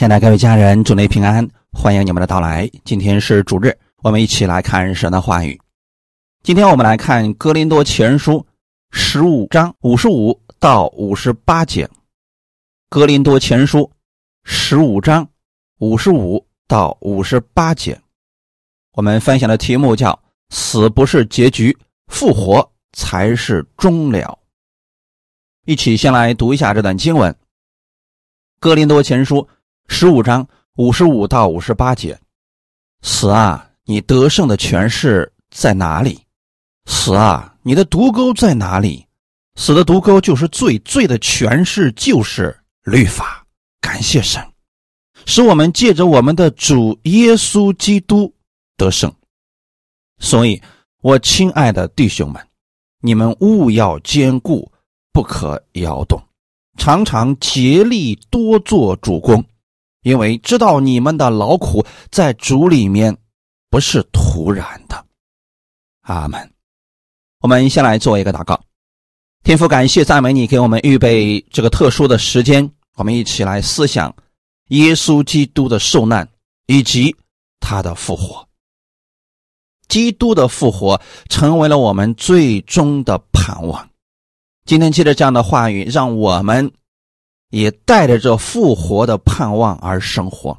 亲爱的各位家人，祝您平安，欢迎你们的到来。今天是主日，我们一起来看神的话语。今天我们来看《哥林多前书》十五章五十五到五十八节，《哥林多前书》十五章五十五到五十八节。我们分享的题目叫“死不是结局，复活才是终了”。一起先来读一下这段经文，《哥林多前书》。十五章五十五到五十八节，死啊，你得胜的权势在哪里？死啊，你的毒钩在哪里？死的毒钩就是罪，罪的权势就是律法。感谢神，使我们借着我们的主耶稣基督得胜。所以，我亲爱的弟兄们，你们务要坚固，不可摇动，常常竭力多做主公。因为知道你们的劳苦在主里面不是突然的，阿门。我们先来做一个祷告，天父，感谢赞美你给我们预备这个特殊的时间，我们一起来思想耶稣基督的受难以及他的复活。基督的复活成为了我们最终的盼望。今天借着这样的话语，让我们。也带着这复活的盼望而生活。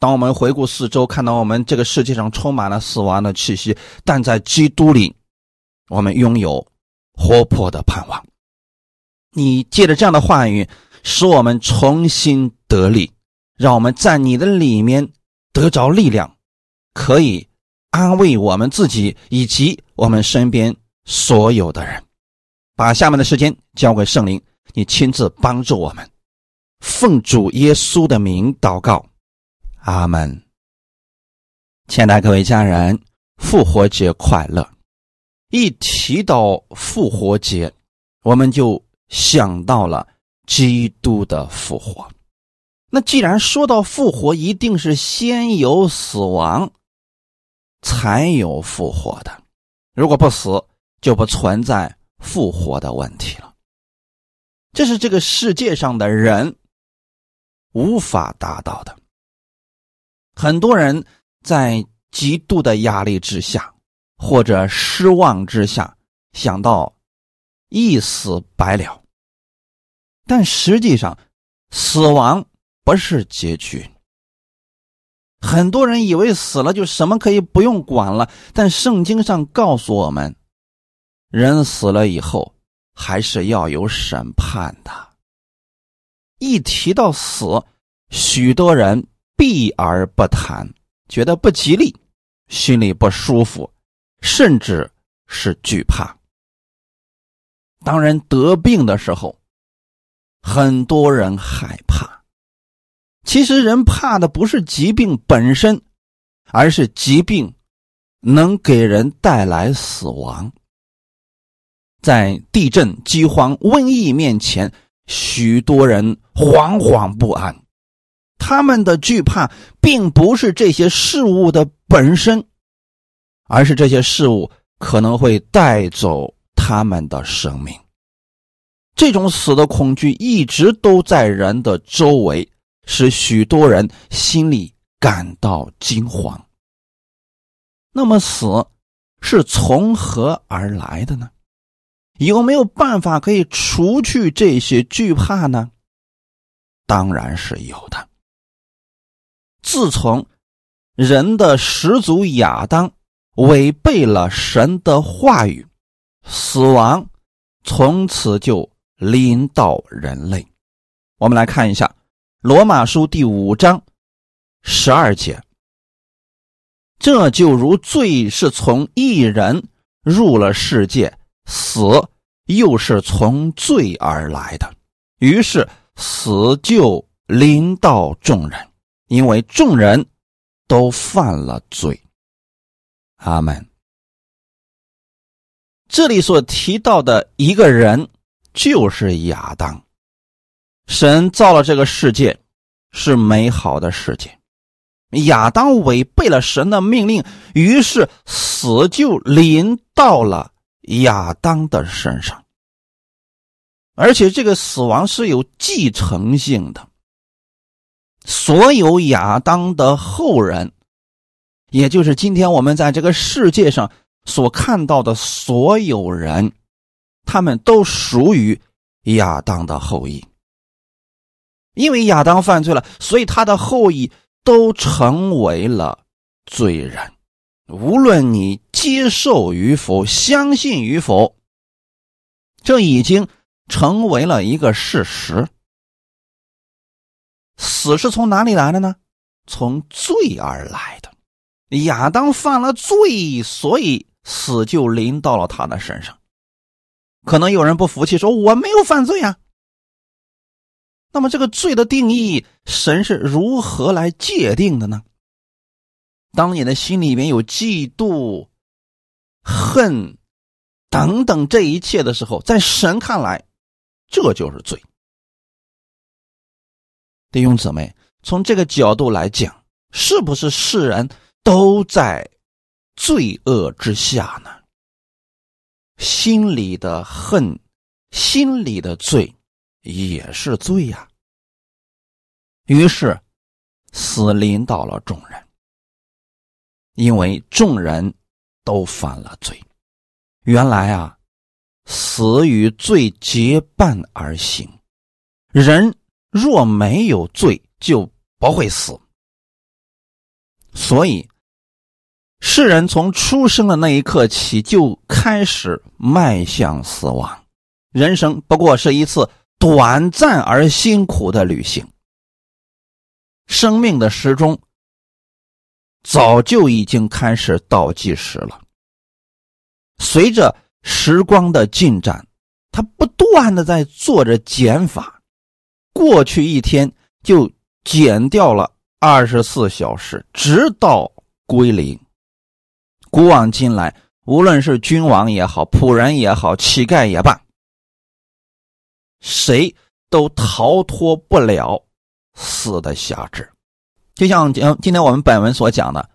当我们回顾四周，看到我们这个世界上充满了死亡的气息，但在基督里，我们拥有活泼的盼望。你借着这样的话语，使我们重新得力，让我们在你的里面得着力量，可以安慰我们自己以及我们身边所有的人。把下面的时间交给圣灵。你亲自帮助我们，奉主耶稣的名祷告，阿门。亲爱的各位家人，复活节快乐！一提到复活节，我们就想到了基督的复活。那既然说到复活，一定是先有死亡，才有复活的。如果不死，就不存在复活的问题了。这是这个世界上的人无法达到的。很多人在极度的压力之下，或者失望之下，想到一死百了。但实际上，死亡不是结局。很多人以为死了就什么可以不用管了，但圣经上告诉我们，人死了以后。还是要有审判的。一提到死，许多人避而不谈，觉得不吉利，心里不舒服，甚至是惧怕。当人得病的时候，很多人害怕。其实人怕的不是疾病本身，而是疾病能给人带来死亡。在地震、饥荒、瘟疫面前，许多人惶惶不安。他们的惧怕并不是这些事物的本身，而是这些事物可能会带走他们的生命。这种死的恐惧一直都在人的周围，使许多人心里感到惊慌。那么，死是从何而来的呢？有没有办法可以除去这些惧怕呢？当然是有的。自从人的始祖亚当违背了神的话语，死亡从此就临到人类。我们来看一下《罗马书》第五章十二节：“这就如罪是从一人入了世界。”死又是从罪而来的，于是死就临到众人，因为众人都犯了罪。阿门。这里所提到的一个人就是亚当。神造了这个世界是美好的世界，亚当违背了神的命令，于是死就临到了。亚当的身上，而且这个死亡是有继承性的。所有亚当的后人，也就是今天我们在这个世界上所看到的所有人，他们都属于亚当的后裔。因为亚当犯罪了，所以他的后裔都成为了罪人。无论你接受与否、相信与否，这已经成为了一个事实。死是从哪里来的呢？从罪而来的。亚当犯了罪，所以死就临到了他的身上。可能有人不服气，说：“我没有犯罪啊。”那么，这个罪的定义，神是如何来界定的呢？当你的心里面有嫉妒、恨等等这一切的时候，在神看来，这就是罪。弟兄姊妹，从这个角度来讲，是不是世人都在罪恶之下呢？心里的恨，心里的罪。也是罪呀。于是，死临到了众人，因为众人都犯了罪。原来啊，死与罪结伴而行。人若没有罪，就不会死。所以，世人从出生的那一刻起，就开始迈向死亡。人生不过是一次。短暂而辛苦的旅行，生命的时钟早就已经开始倒计时了。随着时光的进展，它不断的在做着减法，过去一天就减掉了二十四小时，直到归零。古往今来，无论是君王也好，仆人也好，乞丐也罢。谁都逃脱不了死的辖制，就像今今天我们本文所讲的，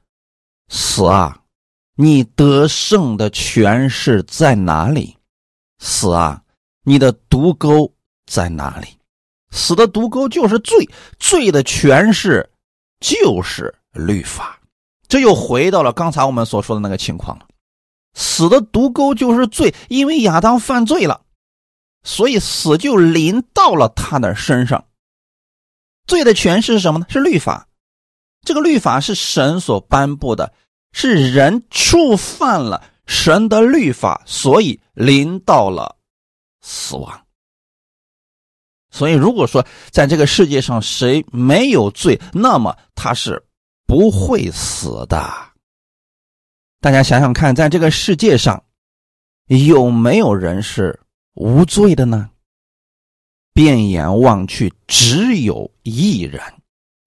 死啊，你得胜的权势在哪里？死啊，你的毒钩在哪里？死的毒钩就是罪，罪的权势就是律法。这又回到了刚才我们所说的那个情况了。死的毒钩就是罪，因为亚当犯罪了。所以死就临到了他的身上。罪的权势是什么呢？是律法。这个律法是神所颁布的，是人触犯了神的律法，所以临到了死亡。所以，如果说在这个世界上谁没有罪，那么他是不会死的。大家想想看，在这个世界上有没有人是？无罪的呢？遍眼望去，只有一人，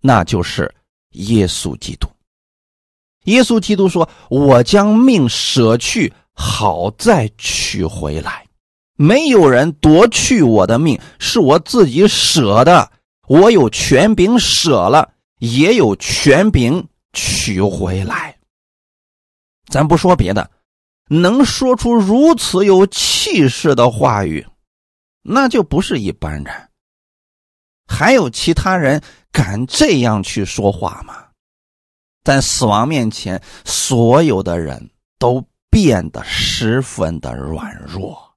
那就是耶稣基督。耶稣基督说：“我将命舍去，好再取回来。没有人夺去我的命，是我自己舍的。我有权柄舍了，也有权柄取回来。咱不说别的。”能说出如此有气势的话语，那就不是一般人。还有其他人敢这样去说话吗？在死亡面前，所有的人都变得十分的软弱。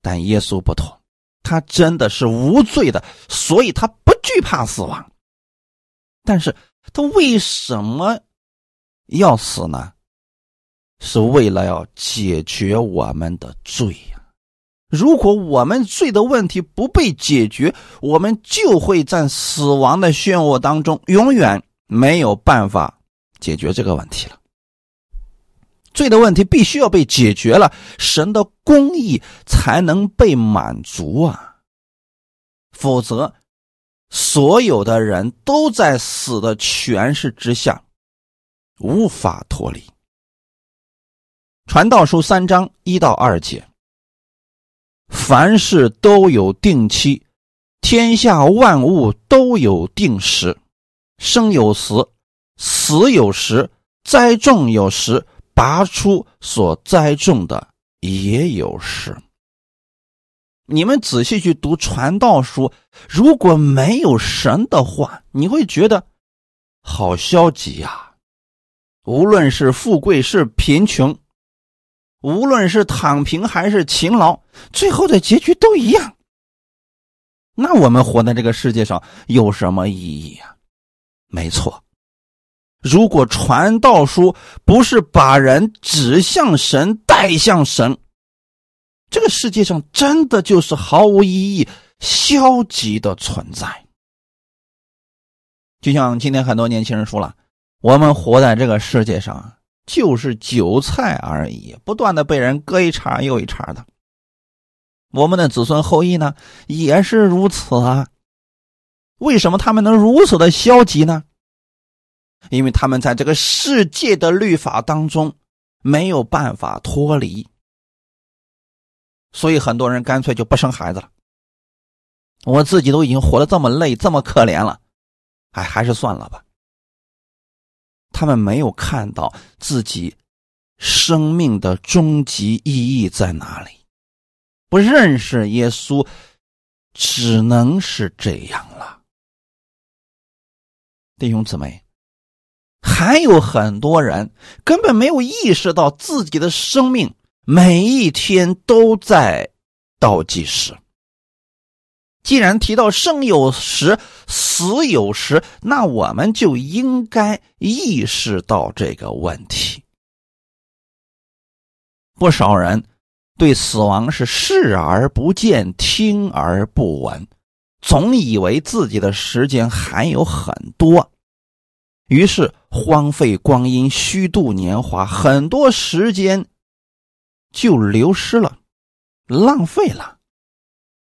但耶稣不同，他真的是无罪的，所以他不惧怕死亡。但是他为什么要死呢？是为了要解决我们的罪呀！如果我们罪的问题不被解决，我们就会在死亡的漩涡当中，永远没有办法解决这个问题了。罪的问题必须要被解决了，神的公义才能被满足啊！否则，所有的人都在死的权势之下，无法脱离。传道书三章一到二节，凡事都有定期，天下万物都有定时，生有时，死有时，栽种有时，拔出所栽种的也有时。你们仔细去读传道书，如果没有神的话，你会觉得好消极呀。无论是富贵是贫穷，无论是躺平还是勤劳，最后的结局都一样。那我们活在这个世界上有什么意义呀？没错，如果传道书不是把人指向神、带向神。这个世界上真的就是毫无意义、消极的存在。就像今天很多年轻人说了：“我们活在这个世界上就是韭菜而已，不断的被人割一茬又一茬的。”我们的子孙后裔呢，也是如此啊。为什么他们能如此的消极呢？因为他们在这个世界的律法当中没有办法脱离。所以很多人干脆就不生孩子了。我自己都已经活得这么累、这么可怜了，哎，还是算了吧。他们没有看到自己生命的终极意义在哪里，不认识耶稣，只能是这样了。弟兄姊妹，还有很多人根本没有意识到自己的生命。每一天都在倒计时。既然提到生有时，死有时，那我们就应该意识到这个问题。不少人对死亡是视而不见、听而不闻，总以为自己的时间还有很多，于是荒废光阴、虚度年华，很多时间。就流失了，浪费了。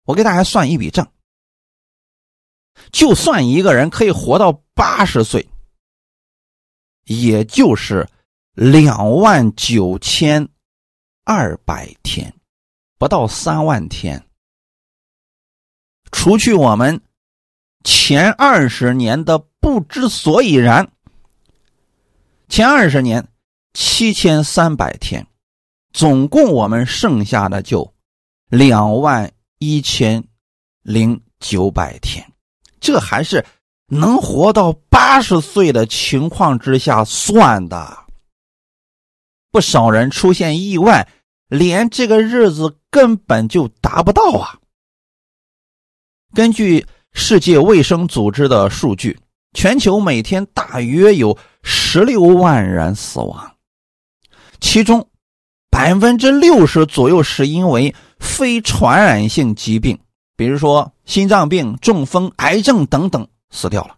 我给大家算一笔账：就算一个人可以活到八十岁，也就是两万九千二百天，不到三万天。除去我们前二十年的不知所以然，前二十年七千三百天。总共我们剩下的就两万一千零九百天，这还是能活到八十岁的情况之下算的。不少人出现意外，连这个日子根本就达不到啊！根据世界卫生组织的数据，全球每天大约有十六万人死亡，其中。百分之六十左右是因为非传染性疾病，比如说心脏病、中风、癌症等等死掉了。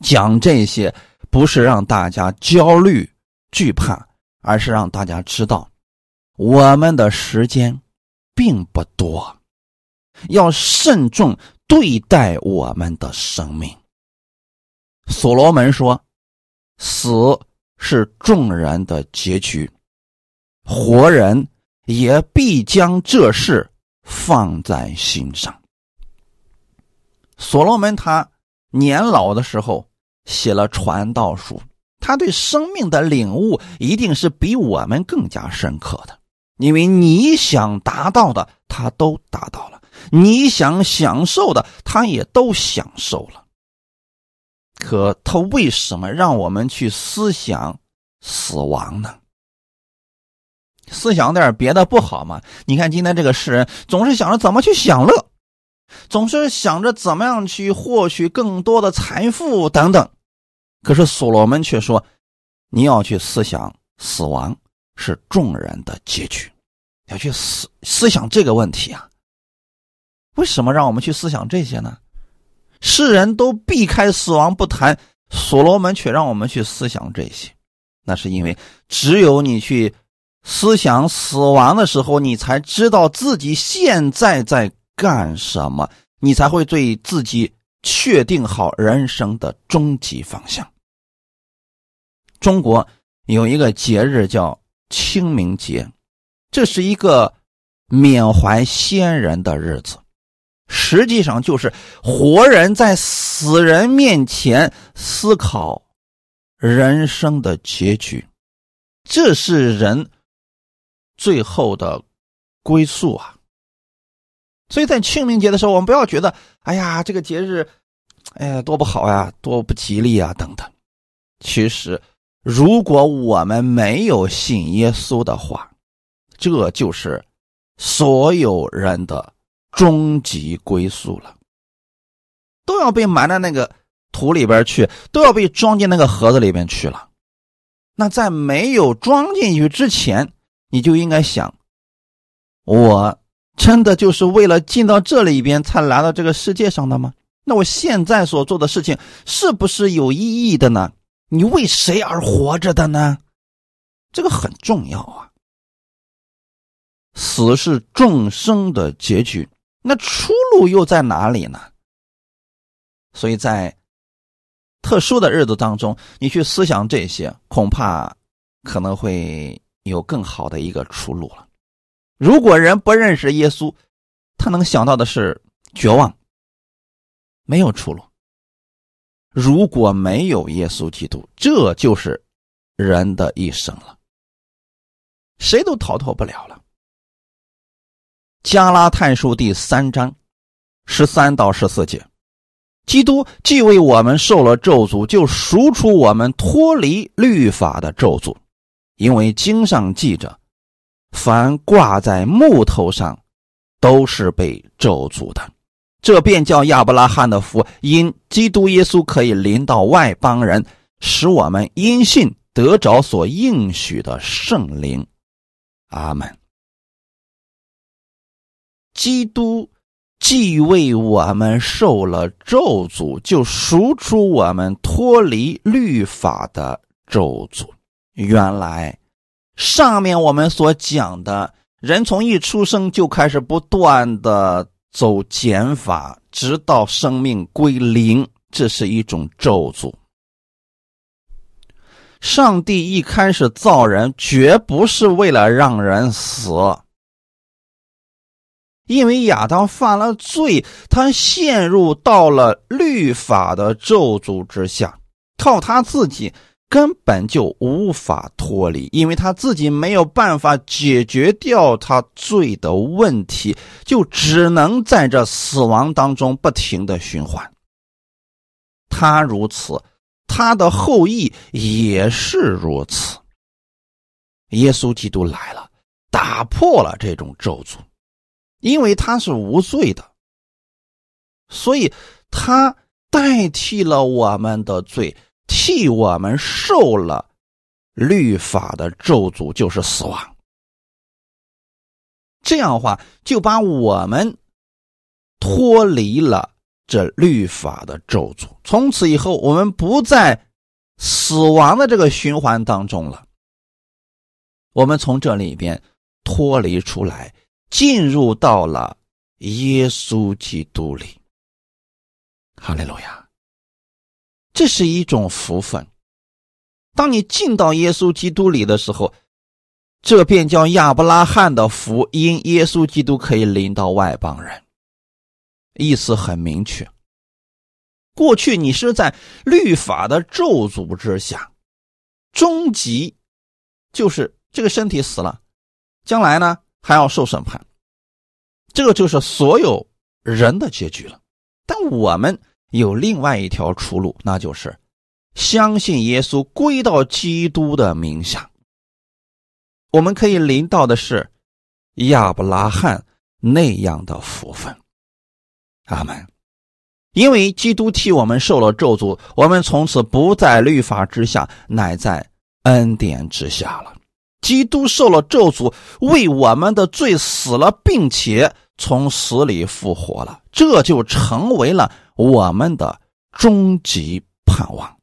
讲这些不是让大家焦虑惧怕，而是让大家知道，我们的时间并不多，要慎重对待我们的生命。所罗门说：“死是众人的结局。”活人也必将这事放在心上。所罗门他年老的时候写了传道书，他对生命的领悟一定是比我们更加深刻的，因为你想达到的他都达到了，你想享受的他也都享受了。可他为什么让我们去思想死亡呢？思想点别的不好吗？你看今天这个世人总是想着怎么去享乐，总是想着怎么样去获取更多的财富等等。可是所罗门却说：“你要去思想死亡是众人的结局，要去思思想这个问题啊。为什么让我们去思想这些呢？世人都避开死亡不谈，所罗门却让我们去思想这些。那是因为只有你去。”思想死亡的时候，你才知道自己现在在干什么，你才会对自己确定好人生的终极方向。中国有一个节日叫清明节，这是一个缅怀先人的日子，实际上就是活人在死人面前思考人生的结局，这是人。最后的归宿啊，所以在清明节的时候，我们不要觉得，哎呀，这个节日，哎呀，多不好呀，多不吉利啊，等等。其实，如果我们没有信耶稣的话，这就是所有人的终极归宿了，都要被埋在那个土里边去，都要被装进那个盒子里边去了。那在没有装进去之前，你就应该想：我真的就是为了进到这里边才来到这个世界上的吗？那我现在所做的事情是不是有意义的呢？你为谁而活着的呢？这个很重要啊。死是众生的结局，那出路又在哪里呢？所以在。特殊的日子当中，你去思想这些，恐怕可能会有更好的一个出路了。如果人不认识耶稣，他能想到的是绝望，没有出路。如果没有耶稣基督，这就是人的一生了，谁都逃脱不了了。加拉太书第三章十三到十四节。基督既为我们受了咒诅，就赎出我们脱离律法的咒诅，因为经上记着，凡挂在木头上，都是被咒诅的。这便叫亚伯拉罕的福，因基督耶稣可以临到外邦人，使我们因信得着所应许的圣灵。阿门。基督。既为我们受了咒诅，就赎出我们脱离律法的咒诅。原来，上面我们所讲的人从一出生就开始不断的走减法，直到生命归零，这是一种咒诅。上帝一开始造人，绝不是为了让人死。因为亚当犯了罪，他陷入到了律法的咒诅之下，靠他自己根本就无法脱离，因为他自己没有办法解决掉他罪的问题，就只能在这死亡当中不停的循环。他如此，他的后裔也是如此。耶稣基督来了，打破了这种咒诅。因为他是无罪的，所以他代替了我们的罪，替我们受了律法的咒诅，就是死亡。这样的话，就把我们脱离了这律法的咒诅。从此以后，我们不在死亡的这个循环当中了。我们从这里边脱离出来。进入到了耶稣基督里，哈利路亚！这是一种福分。当你进到耶稣基督里的时候，这便叫亚伯拉罕的福，音耶稣基督可以临到外邦人。意思很明确。过去你是在律法的咒诅之下，终极就是这个身体死了，将来呢？还要受审判，这个就是所有人的结局了。但我们有另外一条出路，那就是相信耶稣，归到基督的名下。我们可以临到的是亚伯拉罕那样的福分。阿门。因为基督替我们受了咒诅，我们从此不在律法之下，乃在恩典之下了。基督受了咒诅，为我们的罪死了，并且从死里复活了，这就成为了我们的终极盼望。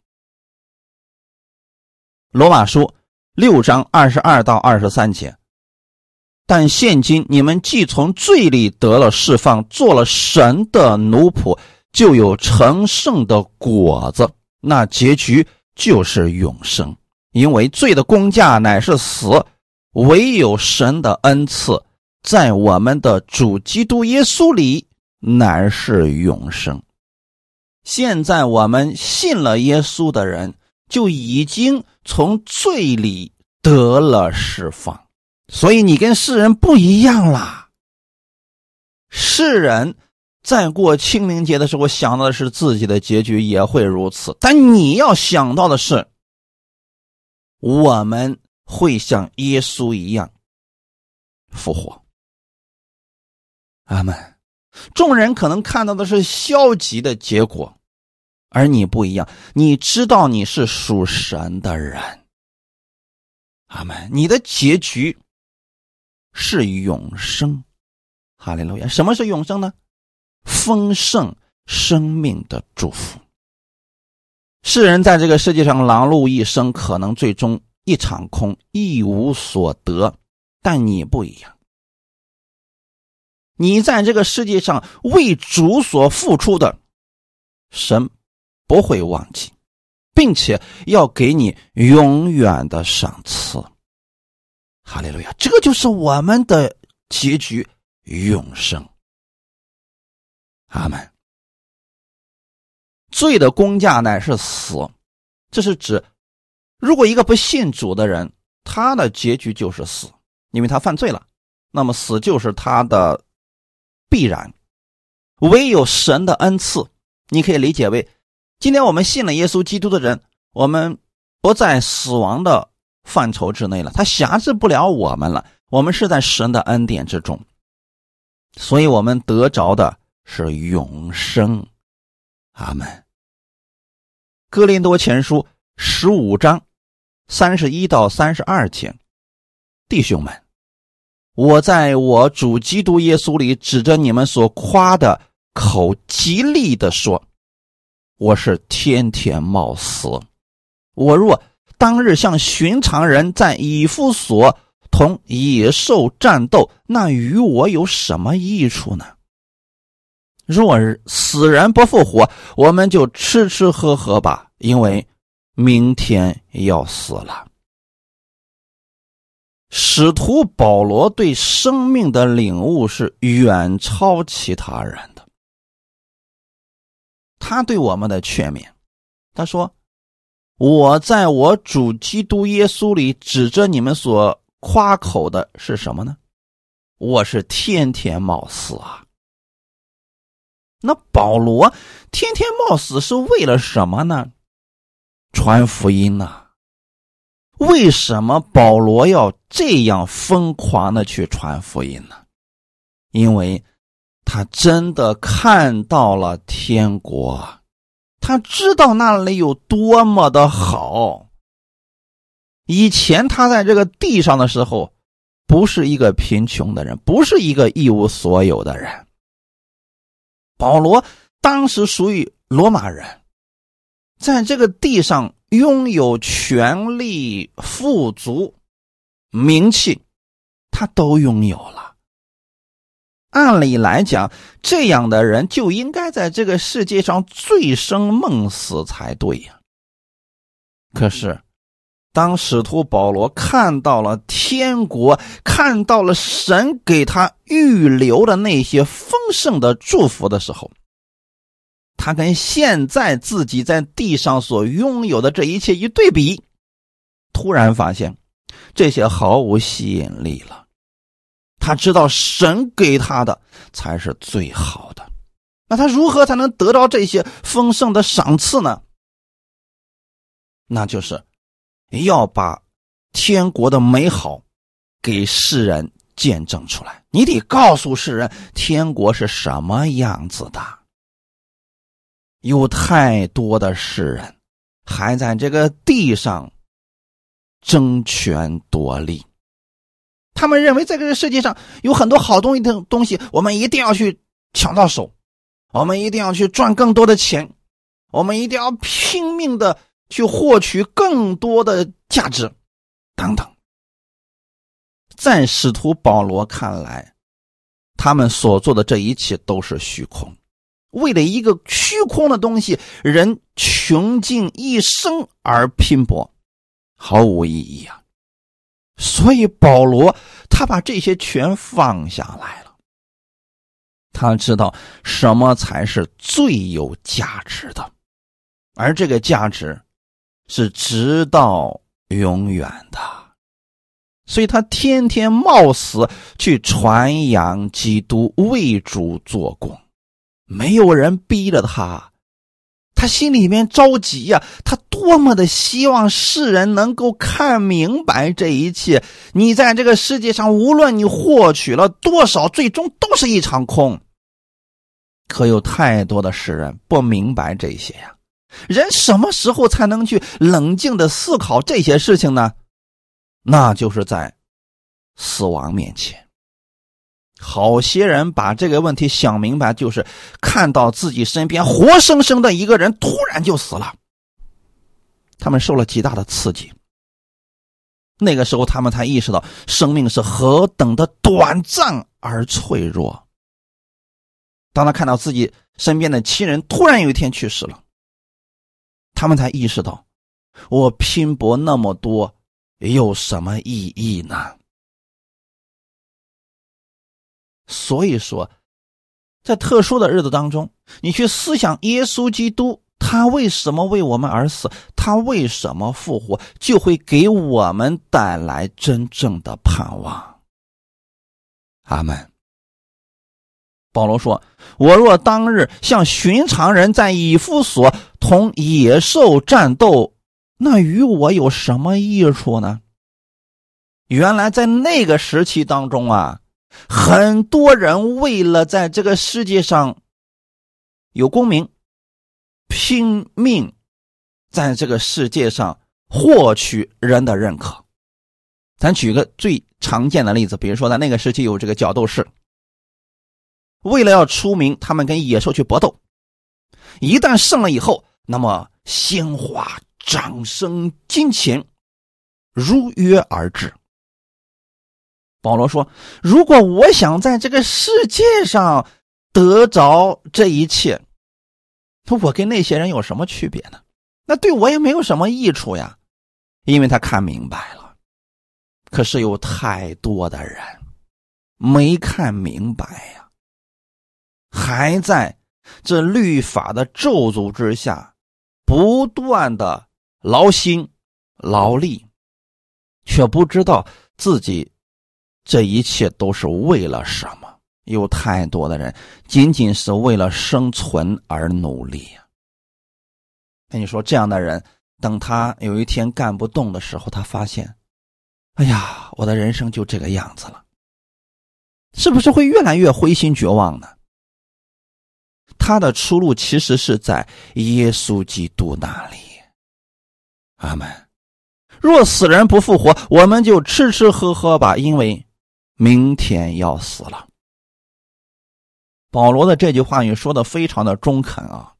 罗马书六章二十二到二十三节。但现今你们既从罪里得了释放，做了神的奴仆，就有成圣的果子，那结局就是永生。因为罪的工价乃是死，唯有神的恩赐，在我们的主基督耶稣里乃是永生。现在我们信了耶稣的人，就已经从罪里得了释放。所以你跟世人不一样啦。世人在过清明节的时候想到的是自己的结局也会如此，但你要想到的是，我们会像耶稣一样复活。阿门。众人可能看到的是消极的结果，而你不一样，你知道你是属神的人。阿门。你的结局是永生。哈利路亚！什么是永生呢？丰盛生命的祝福。世人在这个世界上忙碌一生，可能最终一场空，一无所得。但你不一样，你在这个世界上为主所付出的，神不会忘记，并且要给你永远的赏赐。哈利路亚！这就是我们的结局。永生，阿门。罪的工价乃是死，这是指，如果一个不信主的人，他的结局就是死，因为他犯罪了，那么死就是他的必然。唯有神的恩赐，你可以理解为，今天我们信了耶稣基督的人，我们不在死亡的范畴之内了，他辖制不了我们了，我们是在神的恩典之中。所以我们得着的是永生，阿门。哥林多前书十五章三十一到三十二节，弟兄们，我在我主基督耶稣里指着你们所夸的口，极力的说，我是天天冒死。我若当日像寻常人在以夫所。同野兽战斗，那与我有什么益处呢？若死人不复活，我们就吃吃喝喝吧，因为明天要死了。使徒保罗对生命的领悟是远超其他人的。他对我们的劝勉，他说：“我在我主基督耶稣里指着你们所。”夸口的是什么呢？我是天天冒死啊！那保罗天天冒死是为了什么呢？传福音呐！为什么保罗要这样疯狂的去传福音呢？因为他真的看到了天国，他知道那里有多么的好。以前他在这个地上的时候，不是一个贫穷的人，不是一个一无所有的人。保罗当时属于罗马人，在这个地上拥有权力、富足、名气，他都拥有了。按理来讲，这样的人就应该在这个世界上醉生梦死才对呀。可是。当使徒保罗看到了天国，看到了神给他预留的那些丰盛的祝福的时候，他跟现在自己在地上所拥有的这一切一对比，突然发现这些毫无吸引力了。他知道神给他的才是最好的，那他如何才能得到这些丰盛的赏赐呢？那就是。要把天国的美好给世人见证出来，你得告诉世人天国是什么样子的。有太多的世人还在这个地上争权夺利，他们认为在这个世界上有很多好东西的东西，我们一定要去抢到手，我们一定要去赚更多的钱，我们一定要拼命的。去获取更多的价值，等等。在使徒保罗看来，他们所做的这一切都是虚空，为了一个虚空的东西，人穷尽一生而拼搏，毫无意义啊！所以保罗他把这些全放下来了，他知道什么才是最有价值的，而这个价值。是直到永远的，所以他天天冒死去传扬基督，为主做工，没有人逼着他，他心里面着急呀，他多么的希望世人能够看明白这一切。你在这个世界上，无论你获取了多少，最终都是一场空。可有太多的世人不明白这些呀。人什么时候才能去冷静的思考这些事情呢？那就是在死亡面前。好些人把这个问题想明白，就是看到自己身边活生生的一个人突然就死了，他们受了极大的刺激。那个时候，他们才意识到生命是何等的短暂而脆弱。当他看到自己身边的亲人突然有一天去世了。他们才意识到，我拼搏那么多有什么意义呢？所以说，在特殊的日子当中，你去思想耶稣基督，他为什么为我们而死，他为什么复活，就会给我们带来真正的盼望。阿门。保罗说：“我若当日像寻常人在以弗所同野兽战斗，那与我有什么益处呢？”原来在那个时期当中啊，很多人为了在这个世界上有功名，拼命在这个世界上获取人的认可。咱举个最常见的例子，比如说在那个时期有这个角斗士。为了要出名，他们跟野兽去搏斗，一旦胜了以后，那么鲜花、掌声、金钱如约而至。保罗说：“如果我想在这个世界上得着这一切，那我跟那些人有什么区别呢？那对我也没有什么益处呀，因为他看明白了。可是有太多的人没看明白呀。”还在这律法的咒诅之下，不断的劳心劳力，却不知道自己这一切都是为了什么。有太多的人仅仅是为了生存而努力呀。那你说这样的人，等他有一天干不动的时候，他发现，哎呀，我的人生就这个样子了，是不是会越来越灰心绝望呢？他的出路其实是在耶稣基督那里。阿门。若死人不复活，我们就吃吃喝喝吧，因为明天要死了。保罗的这句话语说的非常的中肯啊，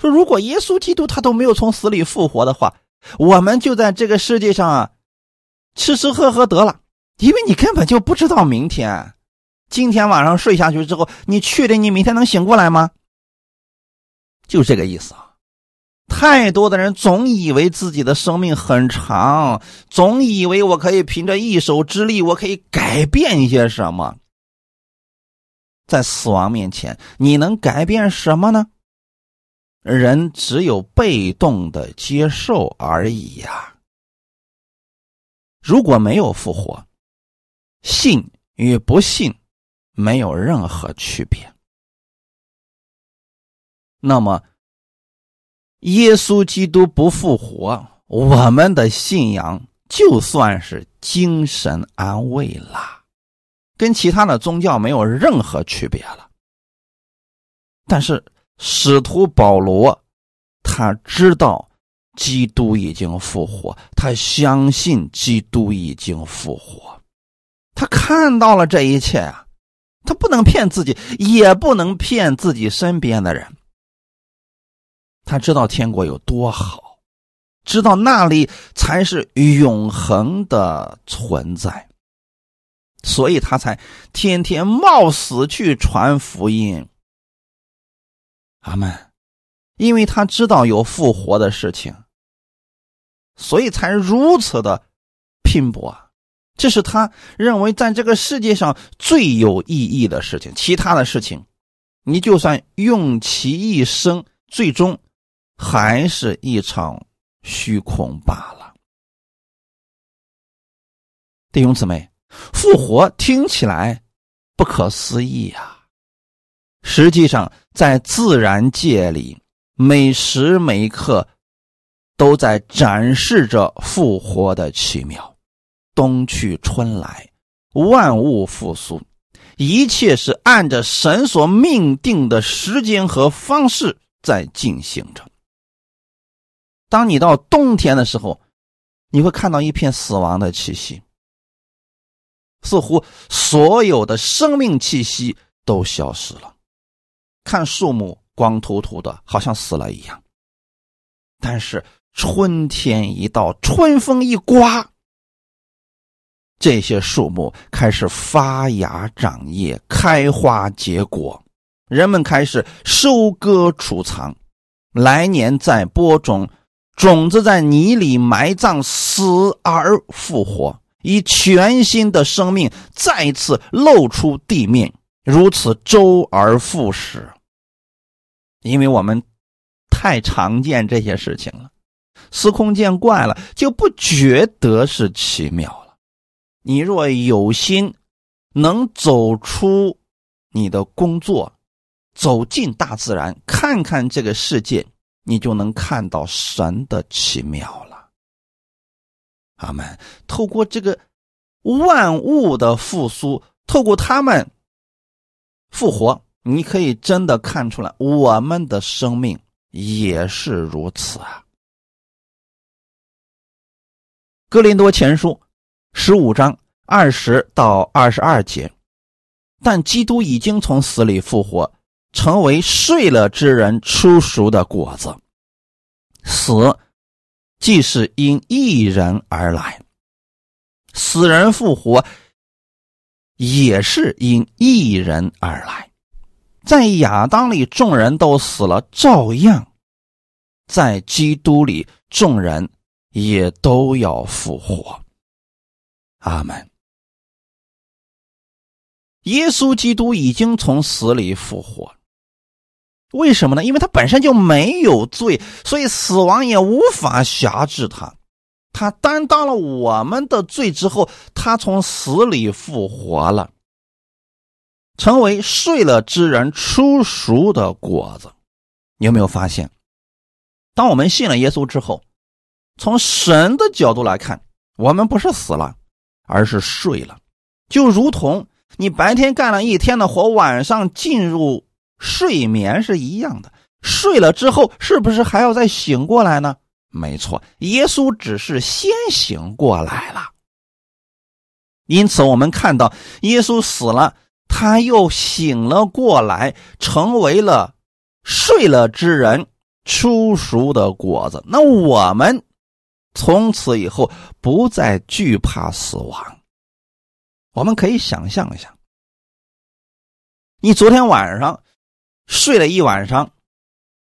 说如果耶稣基督他都没有从死里复活的话，我们就在这个世界上啊吃吃喝喝得了，因为你根本就不知道明天。今天晚上睡下去之后，你确定你明天能醒过来吗？就这个意思啊！太多的人总以为自己的生命很长，总以为我可以凭着一手之力，我可以改变一些什么。在死亡面前，你能改变什么呢？人只有被动的接受而已呀。如果没有复活，信与不信。没有任何区别。那么，耶稣基督不复活，我们的信仰就算是精神安慰啦，跟其他的宗教没有任何区别了。但是，使徒保罗他知道基督已经复活，他相信基督已经复活，他看到了这一切啊。他不能骗自己，也不能骗自己身边的人。他知道天国有多好，知道那里才是永恒的存在，所以他才天天冒死去传福音。阿门。因为他知道有复活的事情，所以才如此的拼搏。这是他认为在这个世界上最有意义的事情，其他的事情，你就算用其一生，最终还是一场虚空罢了。弟兄姊妹，复活听起来不可思议呀！实际上，在自然界里，每时每刻都在展示着复活的奇妙。冬去春来，万物复苏，一切是按着神所命定的时间和方式在进行着。当你到冬天的时候，你会看到一片死亡的气息，似乎所有的生命气息都消失了。看树木光秃秃的，好像死了一样。但是春天一到，春风一刮，这些树木开始发芽、长叶、开花、结果，人们开始收割、储藏，来年再播种，种子在泥里埋葬，死而复活，以全新的生命再次露出地面。如此周而复始，因为我们太常见这些事情了，司空见惯了，就不觉得是奇妙了。你若有心，能走出你的工作，走进大自然，看看这个世界，你就能看到神的奇妙了。阿门。透过这个万物的复苏，透过他们。复活，你可以真的看出来，我们的生命也是如此啊。哥林多前书十五章二十到二十二节，但基督已经从死里复活，成为睡了之人出熟的果子。死既是因一人而来，死人复活。也是因一人而来，在亚当里众人都死了，照样在基督里众人也都要复活。阿门。耶稣基督已经从死里复活，为什么呢？因为他本身就没有罪，所以死亡也无法辖制他。他担当了我们的罪之后，他从死里复活了，成为睡了之人出熟的果子。你有没有发现，当我们信了耶稣之后，从神的角度来看，我们不是死了，而是睡了，就如同你白天干了一天的活，晚上进入睡眠是一样的。睡了之后，是不是还要再醒过来呢？没错，耶稣只是先醒过来了，因此我们看到耶稣死了，他又醒了过来，成为了睡了之人出熟的果子。那我们从此以后不再惧怕死亡。我们可以想象一下，你昨天晚上睡了一晚上，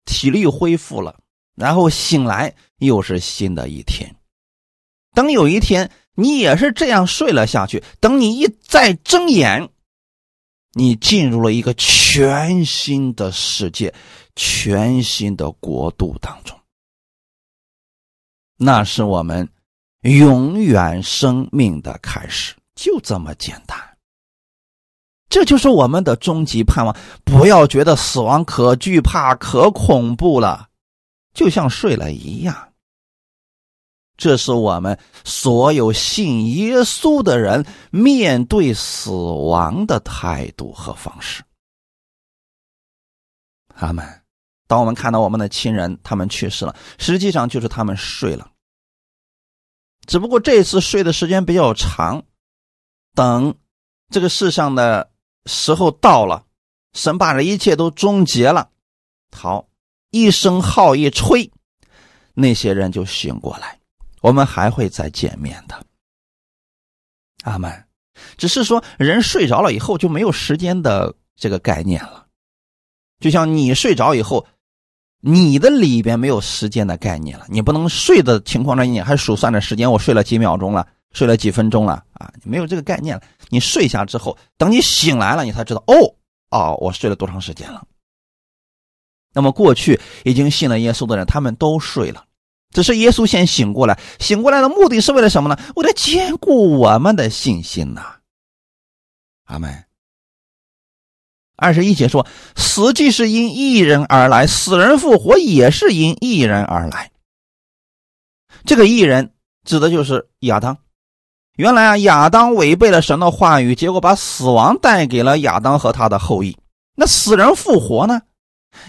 体力恢复了。然后醒来又是新的一天，等有一天你也是这样睡了下去，等你一再睁眼，你进入了一个全新的世界、全新的国度当中，那是我们永远生命的开始，就这么简单。这就是我们的终极盼望。不要觉得死亡可惧怕、可恐怖了。就像睡了一样，这是我们所有信耶稣的人面对死亡的态度和方式。他们，当我们看到我们的亲人他们去世了，实际上就是他们睡了，只不过这次睡的时间比较长。等这个世上的时候到了，神把这一切都终结了，好。一声号一吹，那些人就醒过来，我们还会再见面的。阿门。只是说，人睡着了以后就没有时间的这个概念了，就像你睡着以后，你的里边没有时间的概念了。你不能睡的情况下，你还数算着时间，我睡了几秒钟了，睡了几分钟了啊？没有这个概念了。你睡下之后，等你醒来了，你才知道，哦哦，我睡了多长时间了。那么过去已经信了耶稣的人，他们都睡了，只是耶稣先醒过来，醒过来的目的是为了什么呢？为了坚固我们的信心呐。阿门。二十一节说：“死既是因一人而来，死人复活也是因一人而来。”这个“一人”指的就是亚当。原来啊，亚当违背了神的话语，结果把死亡带给了亚当和他的后裔。那死人复活呢，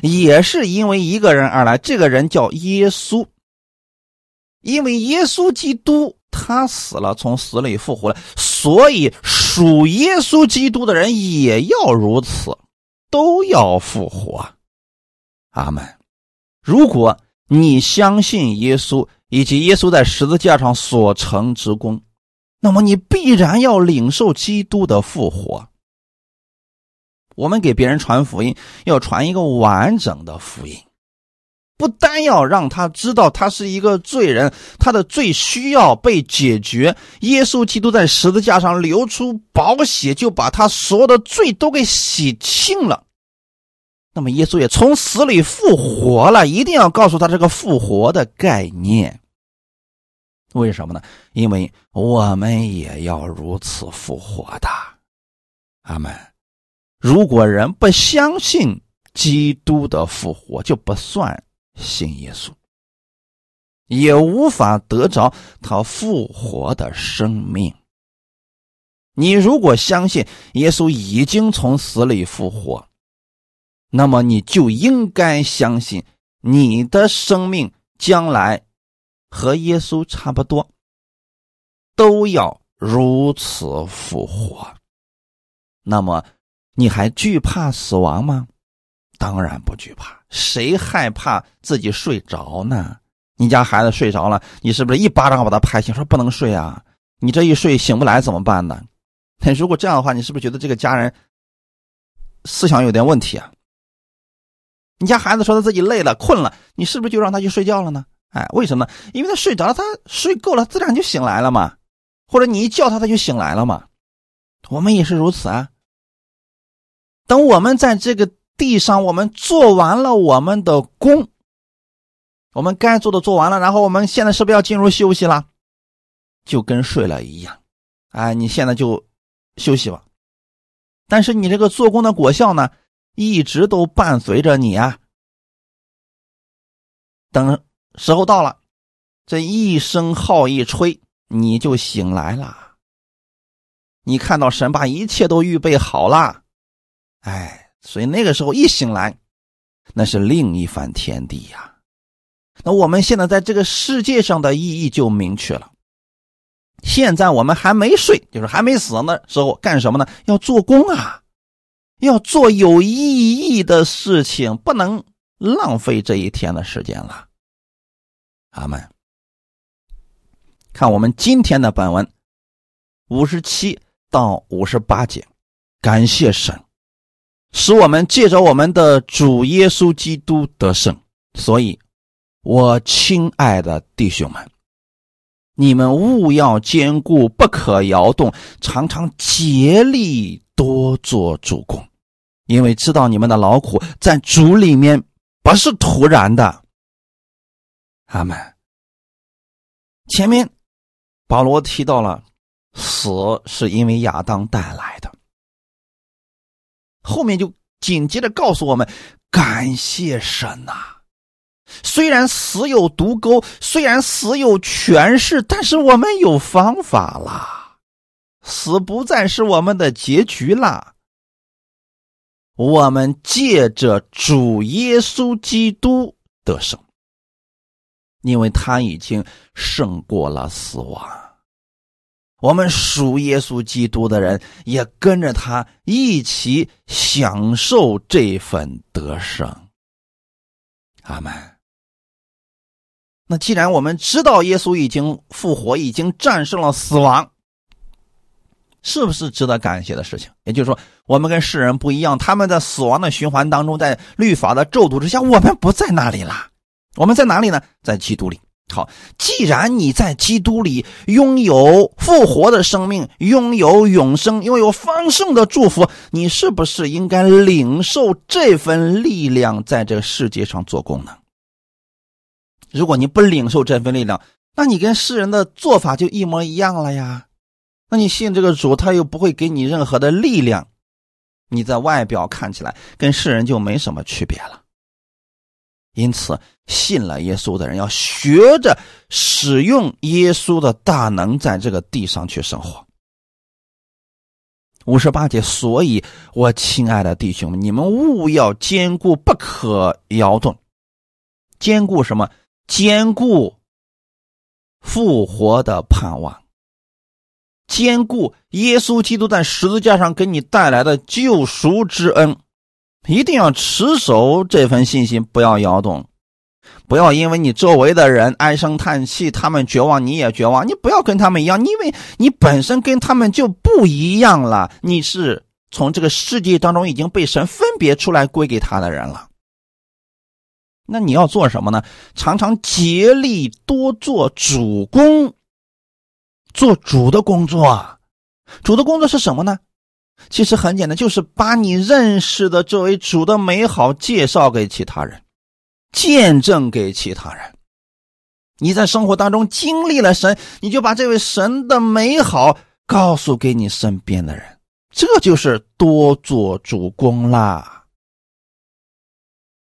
也是因为一个人而来，这个人叫耶稣。因为耶稣基督他死了，从死里复活了，所以属耶稣基督的人也要如此，都要复活。阿门。如果你相信耶稣以及耶稣在十字架上所成之功。那么你必然要领受基督的复活。我们给别人传福音，要传一个完整的福音，不单要让他知道他是一个罪人，他的罪需要被解决。耶稣基督在十字架上流出宝血，就把他所有的罪都给洗清了。那么耶稣也从死里复活了，一定要告诉他这个复活的概念。为什么呢？因为我们也要如此复活的，阿门。如果人不相信基督的复活，就不算信耶稣，也无法得着他复活的生命。你如果相信耶稣已经从死里复活，那么你就应该相信你的生命将来。和耶稣差不多，都要如此复活。那么，你还惧怕死亡吗？当然不惧怕。谁害怕自己睡着呢？你家孩子睡着了，你是不是一巴掌把他拍醒，说不能睡啊？你这一睡醒不来怎么办呢？那如果这样的话，你是不是觉得这个家人思想有点问题啊？你家孩子说他自己累了、困了，你是不是就让他去睡觉了呢？哎，为什么？因为他睡着了，他睡够了，自然就醒来了嘛。或者你一叫他，他就醒来了嘛。我们也是如此啊。等我们在这个地上，我们做完了我们的功，我们该做的做完了，然后我们现在是不是要进入休息了？就跟睡了一样。哎，你现在就休息吧。但是你这个做工的果效呢，一直都伴随着你啊。等。时候到了，这一声号一吹，你就醒来了。你看到神把一切都预备好了，哎，所以那个时候一醒来，那是另一番天地呀。那我们现在在这个世界上的意义就明确了。现在我们还没睡，就是还没死的时候，干什么呢？要做工啊，要做有意义的事情，不能浪费这一天的时间了。阿门。看我们今天的本文，五十七到五十八节，感谢神，使我们借着我们的主耶稣基督得胜。所以，我亲爱的弟兄们，你们务要坚固，不可摇动，常常竭力多做主公，因为知道你们的劳苦在主里面不是突然的。阿门。前面保罗提到了死是因为亚当带来的，后面就紧接着告诉我们：感谢神呐！虽然死有毒钩，虽然死有权势，但是我们有方法啦，死不再是我们的结局啦。我们借着主耶稣基督得胜。因为他已经胜过了死亡，我们属耶稣基督的人也跟着他一起享受这份得胜。阿门。那既然我们知道耶稣已经复活，已经战胜了死亡，是不是值得感谢的事情？也就是说，我们跟世人不一样，他们在死亡的循环当中，在律法的咒诅之下，我们不在那里了。我们在哪里呢？在基督里。好，既然你在基督里拥有复活的生命，拥有永生，拥有丰盛的祝福，你是不是应该领受这份力量，在这个世界上做工呢？如果你不领受这份力量，那你跟世人的做法就一模一样了呀。那你信这个主，他又不会给你任何的力量，你在外表看起来跟世人就没什么区别了。因此，信了耶稣的人要学着使用耶稣的大能，在这个地上去生活。五十八节，所以我亲爱的弟兄们，你们务要坚固，不可摇动。坚固什么？坚固复活的盼望，坚固耶稣基督在十字架上给你带来的救赎之恩，一定要持守这份信心，不要摇动，不要因为你周围的人唉声叹气，他们绝望，你也绝望，你不要跟他们一样，因为你本身跟他们就不一样了，你是从这个世界当中已经被神分别出来归给他的人了。那你要做什么呢？常常竭力多做主公，做主的工作。主的工作是什么呢？其实很简单，就是把你认识的这位主的美好介绍给其他人，见证给其他人。你在生活当中经历了神，你就把这位神的美好告诉给你身边的人，这就是多做主公啦。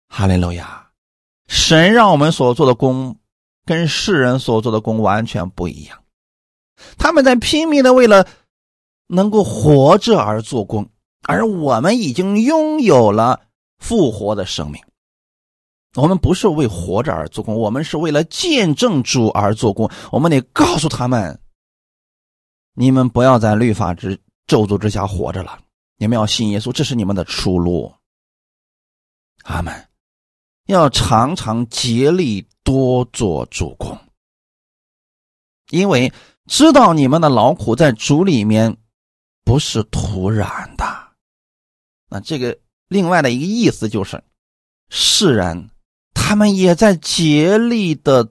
哈利路亚。神让我们所做的工，跟世人所做的工完全不一样。他们在拼命的为了能够活着而做工，而我们已经拥有了复活的生命。我们不是为活着而做工，我们是为了见证主而做工。我们得告诉他们：你们不要在律法之咒诅之下活着了，你们要信耶稣，这是你们的出路。阿门。要常常竭力多做主公，因为知道你们的劳苦在主里面不是突然的。那这个另外的一个意思就是，世人他们也在竭力的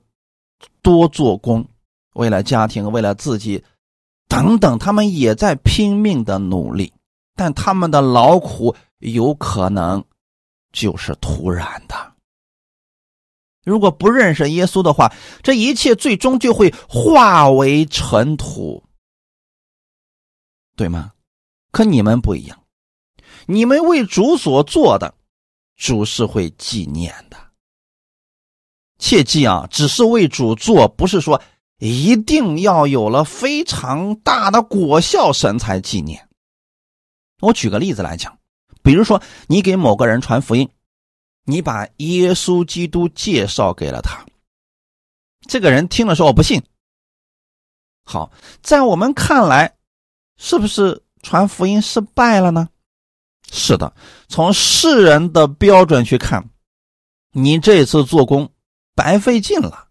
多做工，为了家庭，为了自己等等，他们也在拼命的努力，但他们的劳苦有可能就是突然的。如果不认识耶稣的话，这一切最终就会化为尘土，对吗？可你们不一样，你们为主所做的，主是会纪念的。切记啊，只是为主做，不是说一定要有了非常大的果效，神才纪念。我举个例子来讲，比如说你给某个人传福音。你把耶稣基督介绍给了他，这个人听了说：“我不信。”好，在我们看来，是不是传福音失败了呢？是的，从世人的标准去看，你这次做工白费劲了，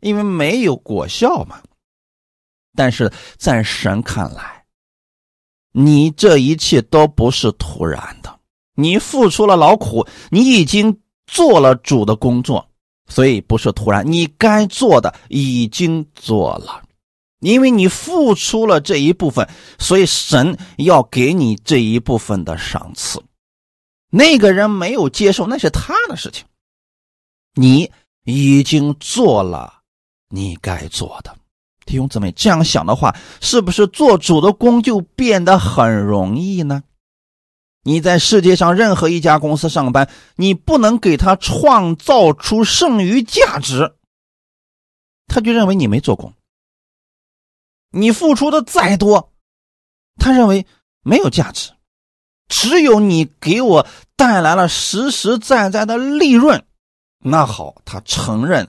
因为没有果效嘛。但是在神看来，你这一切都不是突然的。你付出了劳苦，你已经做了主的工作，所以不是突然。你该做的已经做了，因为你付出了这一部分，所以神要给你这一部分的赏赐。那个人没有接受，那是他的事情。你已经做了你该做的，弟兄姊妹，这样想的话，是不是做主的工就变得很容易呢？你在世界上任何一家公司上班，你不能给他创造出剩余价值，他就认为你没做工。你付出的再多，他认为没有价值。只有你给我带来了实实在在的利润，那好，他承认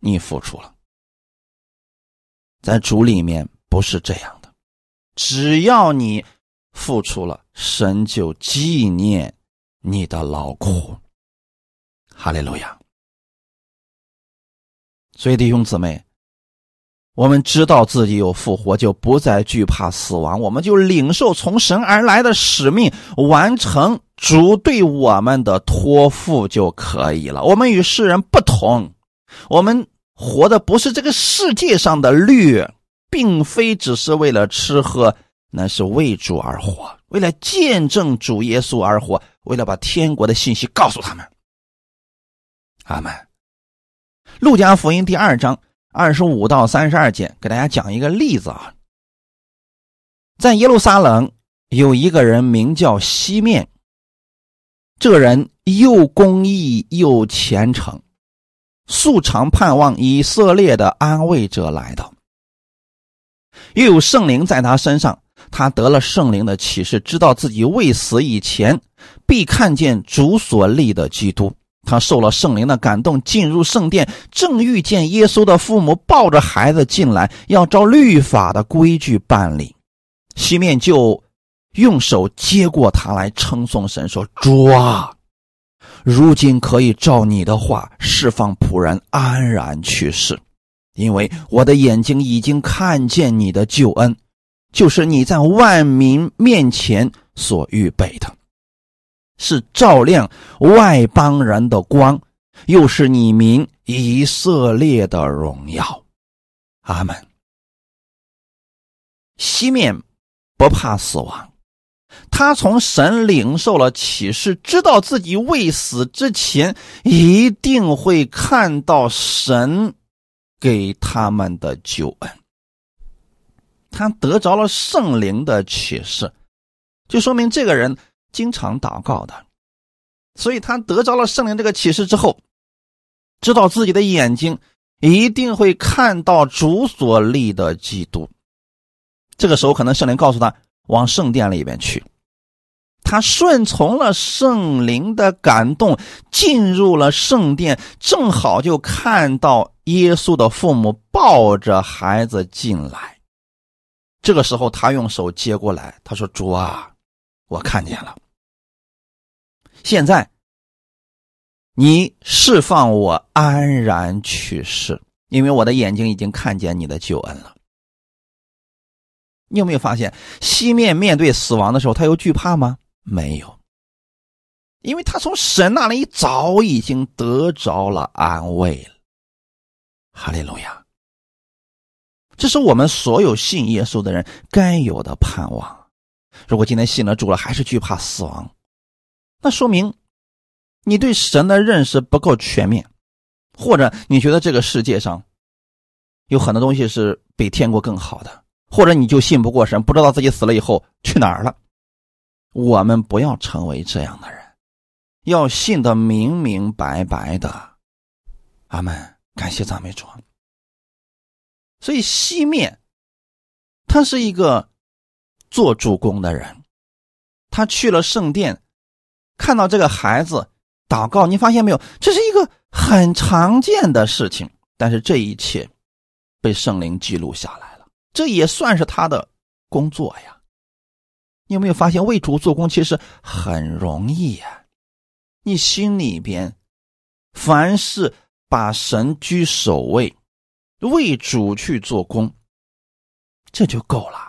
你付出了。在主里面不是这样的，只要你。付出了，神就纪念你的劳苦。哈利路亚！所以弟兄姊妹，我们知道自己有复活，就不再惧怕死亡，我们就领受从神而来的使命，完成主对我们的托付就可以了。我们与世人不同，我们活的不是这个世界上的律，并非只是为了吃喝。那是为主而活，为了见证主耶稣而活，为了把天国的信息告诉他们。阿门。路加福音第二章二十五到三十二节，给大家讲一个例子啊。在耶路撒冷有一个人名叫西面，这个人又公义又虔诚，素常盼望以色列的安慰者来到。又有圣灵在他身上，他得了圣灵的启示，知道自己未死以前必看见主所立的基督。他受了圣灵的感动，进入圣殿，正遇见耶稣的父母抱着孩子进来，要照律法的规矩办理。西面就用手接过他来，称颂神说：“主啊，如今可以照你的话释放仆人安然去世。”因为我的眼睛已经看见你的救恩，就是你在万民面前所预备的，是照亮外邦人的光，又是你民以色列的荣耀。阿门。西面不怕死亡，他从神领受了启示，知道自己未死之前一定会看到神。给他们的救恩，他得着了圣灵的启示，就说明这个人经常祷告的，所以他得着了圣灵这个启示之后，知道自己的眼睛一定会看到主所立的基督。这个时候，可能圣灵告诉他往圣殿里边去，他顺从了圣灵的感动，进入了圣殿，正好就看到。耶稣的父母抱着孩子进来，这个时候他用手接过来，他说：“主啊，我看见了。现在你释放我安然去世，因为我的眼睛已经看见你的救恩了。”你有没有发现，西面面对死亡的时候，他有惧怕吗？没有，因为他从神那里早已经得着了安慰了。哈利路亚！这是我们所有信耶稣的人该有的盼望。如果今天信了主了，还是惧怕死亡，那说明你对神的认识不够全面，或者你觉得这个世界上有很多东西是比天国更好的，或者你就信不过神，不知道自己死了以后去哪儿了。我们不要成为这样的人，要信得明明白白的。阿门。感谢赞美主。所以西面，它是一个做主公的人，他去了圣殿，看到这个孩子祷告，你发现没有？这是一个很常见的事情，但是这一切被圣灵记录下来了，这也算是他的工作呀。你有没有发现为主做工其实很容易呀？你心里边凡是。把神居首位，为主去做工，这就够了。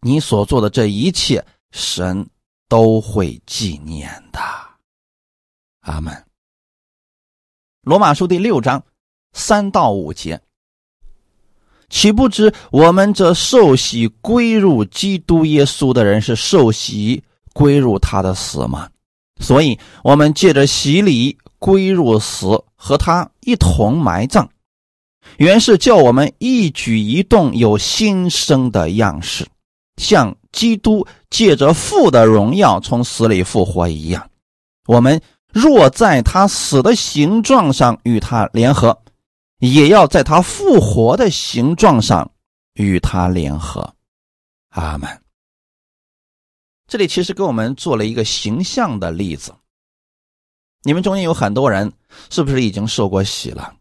你所做的这一切，神都会纪念的。阿门。罗马书第六章三到五节，岂不知我们这受洗归入基督耶稣的人，是受洗归入他的死吗？所以，我们借着洗礼归入死。和他一同埋葬，原是叫我们一举一动有新生的样式，像基督借着父的荣耀从死里复活一样。我们若在他死的形状上与他联合，也要在他复活的形状上与他联合。阿门。这里其实给我们做了一个形象的例子。你们中间有很多人，是不是已经受过洗了？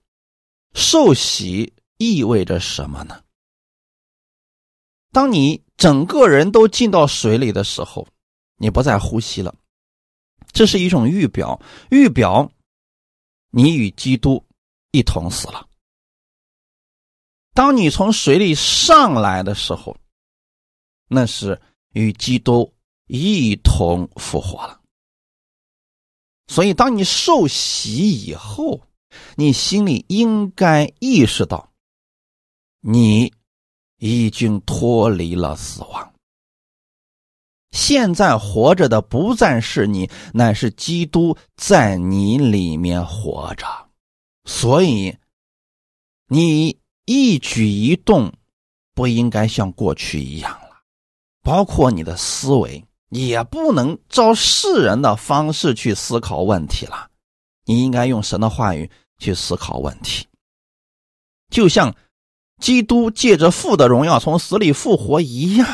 受洗意味着什么呢？当你整个人都进到水里的时候，你不再呼吸了，这是一种预表，预表你与基督一同死了。当你从水里上来的时候，那是与基督一同复活了。所以，当你受洗以后，你心里应该意识到，你已经脱离了死亡。现在活着的不再是你，乃是基督在你里面活着。所以，你一举一动不应该像过去一样了，包括你的思维也不能照世人的方式去思考问题了。你应该用神的话语去思考问题，就像基督借着父的荣耀从死里复活一样。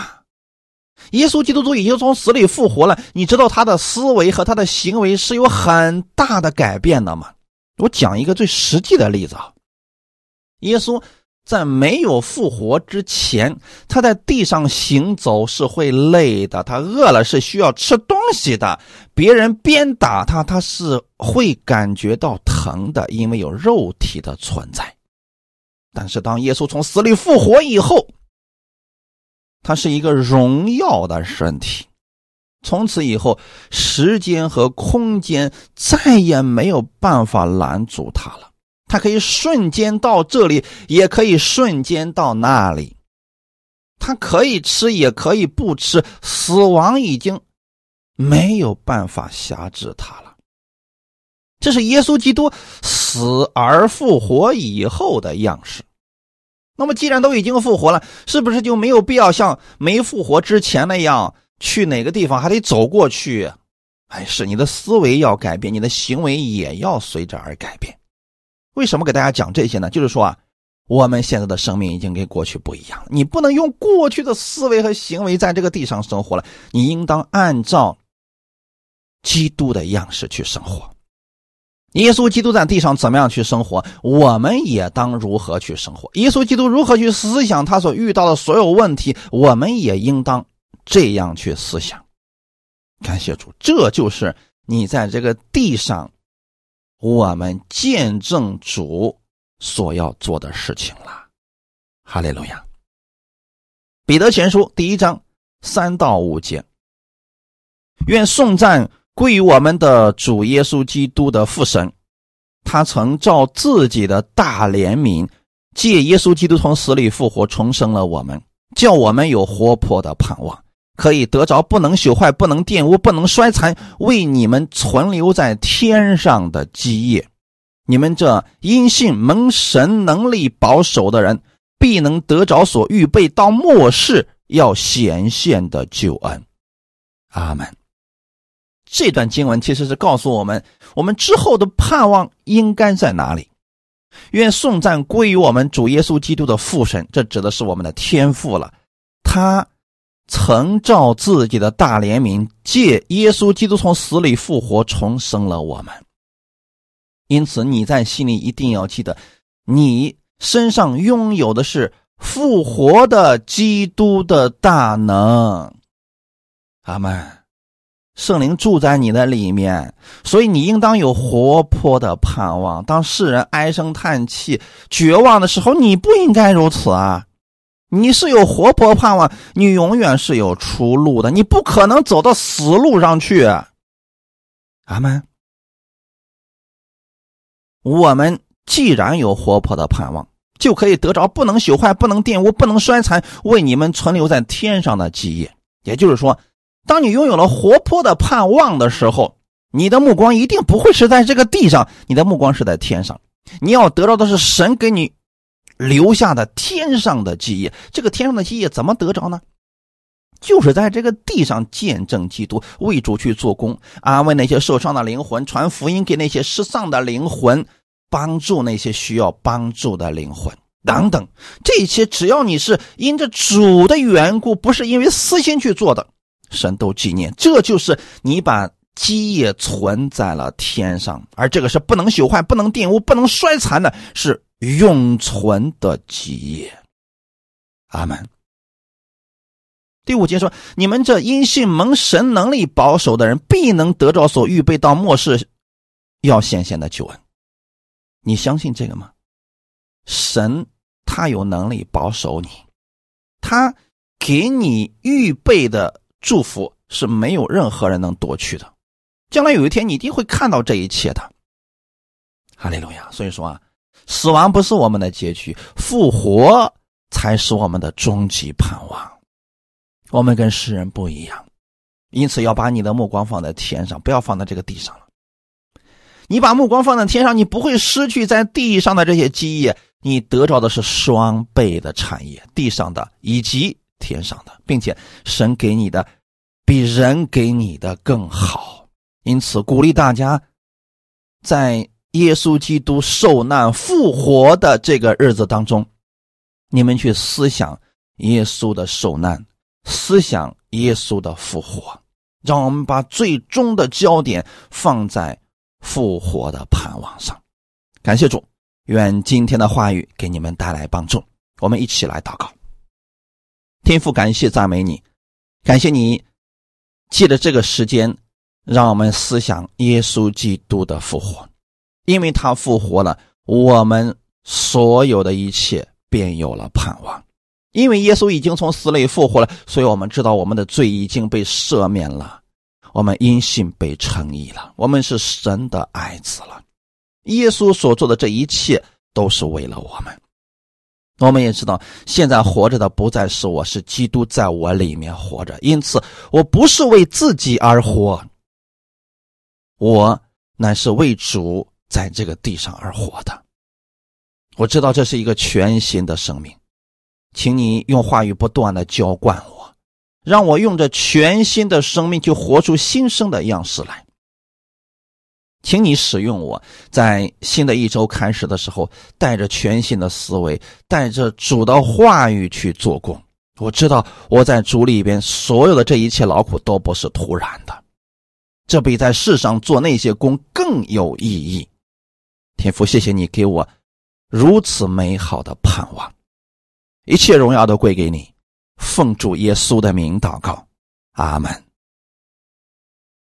耶稣基督都已经从死里复活了，你知道他的思维和他的行为是有很大的改变的吗？我讲一个最实际的例子啊，耶稣。在没有复活之前，他在地上行走是会累的，他饿了是需要吃东西的。别人鞭打他，他是会感觉到疼的，因为有肉体的存在。但是当耶稣从死里复活以后，他是一个荣耀的身体，从此以后，时间和空间再也没有办法拦阻他了。他可以瞬间到这里，也可以瞬间到那里。他可以吃，也可以不吃。死亡已经没有办法辖制他了。这是耶稣基督死而复活以后的样式。那么，既然都已经复活了，是不是就没有必要像没复活之前那样去哪个地方还得走过去？哎，是你的思维要改变，你的行为也要随着而改变。为什么给大家讲这些呢？就是说啊，我们现在的生命已经跟过去不一样了。你不能用过去的思维和行为在这个地上生活了，你应当按照基督的样式去生活。耶稣基督在地上怎么样去生活，我们也当如何去生活。耶稣基督如何去思想他所遇到的所有问题，我们也应当这样去思想。感谢主，这就是你在这个地上。我们见证主所要做的事情了，哈利路亚。彼得前书第一章三到五节，愿颂赞归于我们的主耶稣基督的父神，他曾照自己的大怜悯，借耶稣基督从死里复活，重生了我们，叫我们有活泼的盼望。可以得着不能朽坏、不能玷污、不能衰残，为你们存留在天上的基业。你们这因信蒙神能力保守的人，必能得着所预备到末世要显现的救恩。阿门。这段经文其实是告诉我们，我们之后的盼望应该在哪里。愿颂赞归于我们主耶稣基督的父神，这指的是我们的天父了。他。曾照自己的大怜悯，借耶稣基督从死里复活，重生了我们。因此，你在心里一定要记得，你身上拥有的是复活的基督的大能。阿门。圣灵住在你的里面，所以你应当有活泼的盼望。当世人唉声叹气、绝望的时候，你不应该如此啊。你是有活泼盼望，你永远是有出路的，你不可能走到死路上去。阿门。我们既然有活泼的盼望，就可以得着不能朽坏、不能玷污、不能衰残，为你们存留在天上的基业。也就是说，当你拥有了活泼的盼望的时候，你的目光一定不会是在这个地上，你的目光是在天上。你要得到的是神给你。留下的天上的基业，这个天上的基业怎么得着呢？就是在这个地上见证基督，为主去做工，安慰那些受伤的灵魂，传福音给那些失丧的灵魂，帮助那些需要帮助的灵魂等等。这些只要你是因着主的缘故，不是因为私心去做的，神都纪念。这就是你把基业存在了天上，而这个是不能朽坏、不能玷污、不能衰残的，是。永存的基业，阿门。第五节说：“你们这因信蒙神能力保守的人，必能得着所预备到末世要显现的救恩。”你相信这个吗？神他有能力保守你，他给你预备的祝福是没有任何人能夺去的。将来有一天，你一定会看到这一切的。哈利路亚！所以说啊。死亡不是我们的结局，复活才是我们的终极盼望。我们跟世人不一样，因此要把你的目光放在天上，不要放在这个地上了。你把目光放在天上，你不会失去在地上的这些基业，你得着的是双倍的产业，地上的以及天上的，并且神给你的比人给你的更好。因此，鼓励大家在耶稣基督受难复活的这个日子当中，你们去思想耶稣的受难，思想耶稣的复活，让我们把最终的焦点放在。复活的盼望上，感谢主，愿今天的话语给你们带来帮助。我们一起来祷告。天父，感谢赞美你，感谢你借着这个时间，让我们思想耶稣基督的复活，因为他复活了，我们所有的一切便有了盼望。因为耶稣已经从死里复活了，所以我们知道我们的罪已经被赦免了。我们因信被称义了，我们是神的爱子了。耶稣所做的这一切都是为了我们。我们也知道，现在活着的不再是我，是基督在我里面活着。因此，我不是为自己而活，我乃是为主在这个地上而活的。我知道这是一个全新的生命，请你用话语不断的浇灌我。让我用着全新的生命去活出新生的样式来，请你使用我在新的一周开始的时候，带着全新的思维，带着主的话语去做工。我知道我在主里边所有的这一切劳苦都不是突然的，这比在世上做那些工更有意义。天父，谢谢你给我如此美好的盼望，一切荣耀都归给你。奉主耶稣的名祷告，阿门。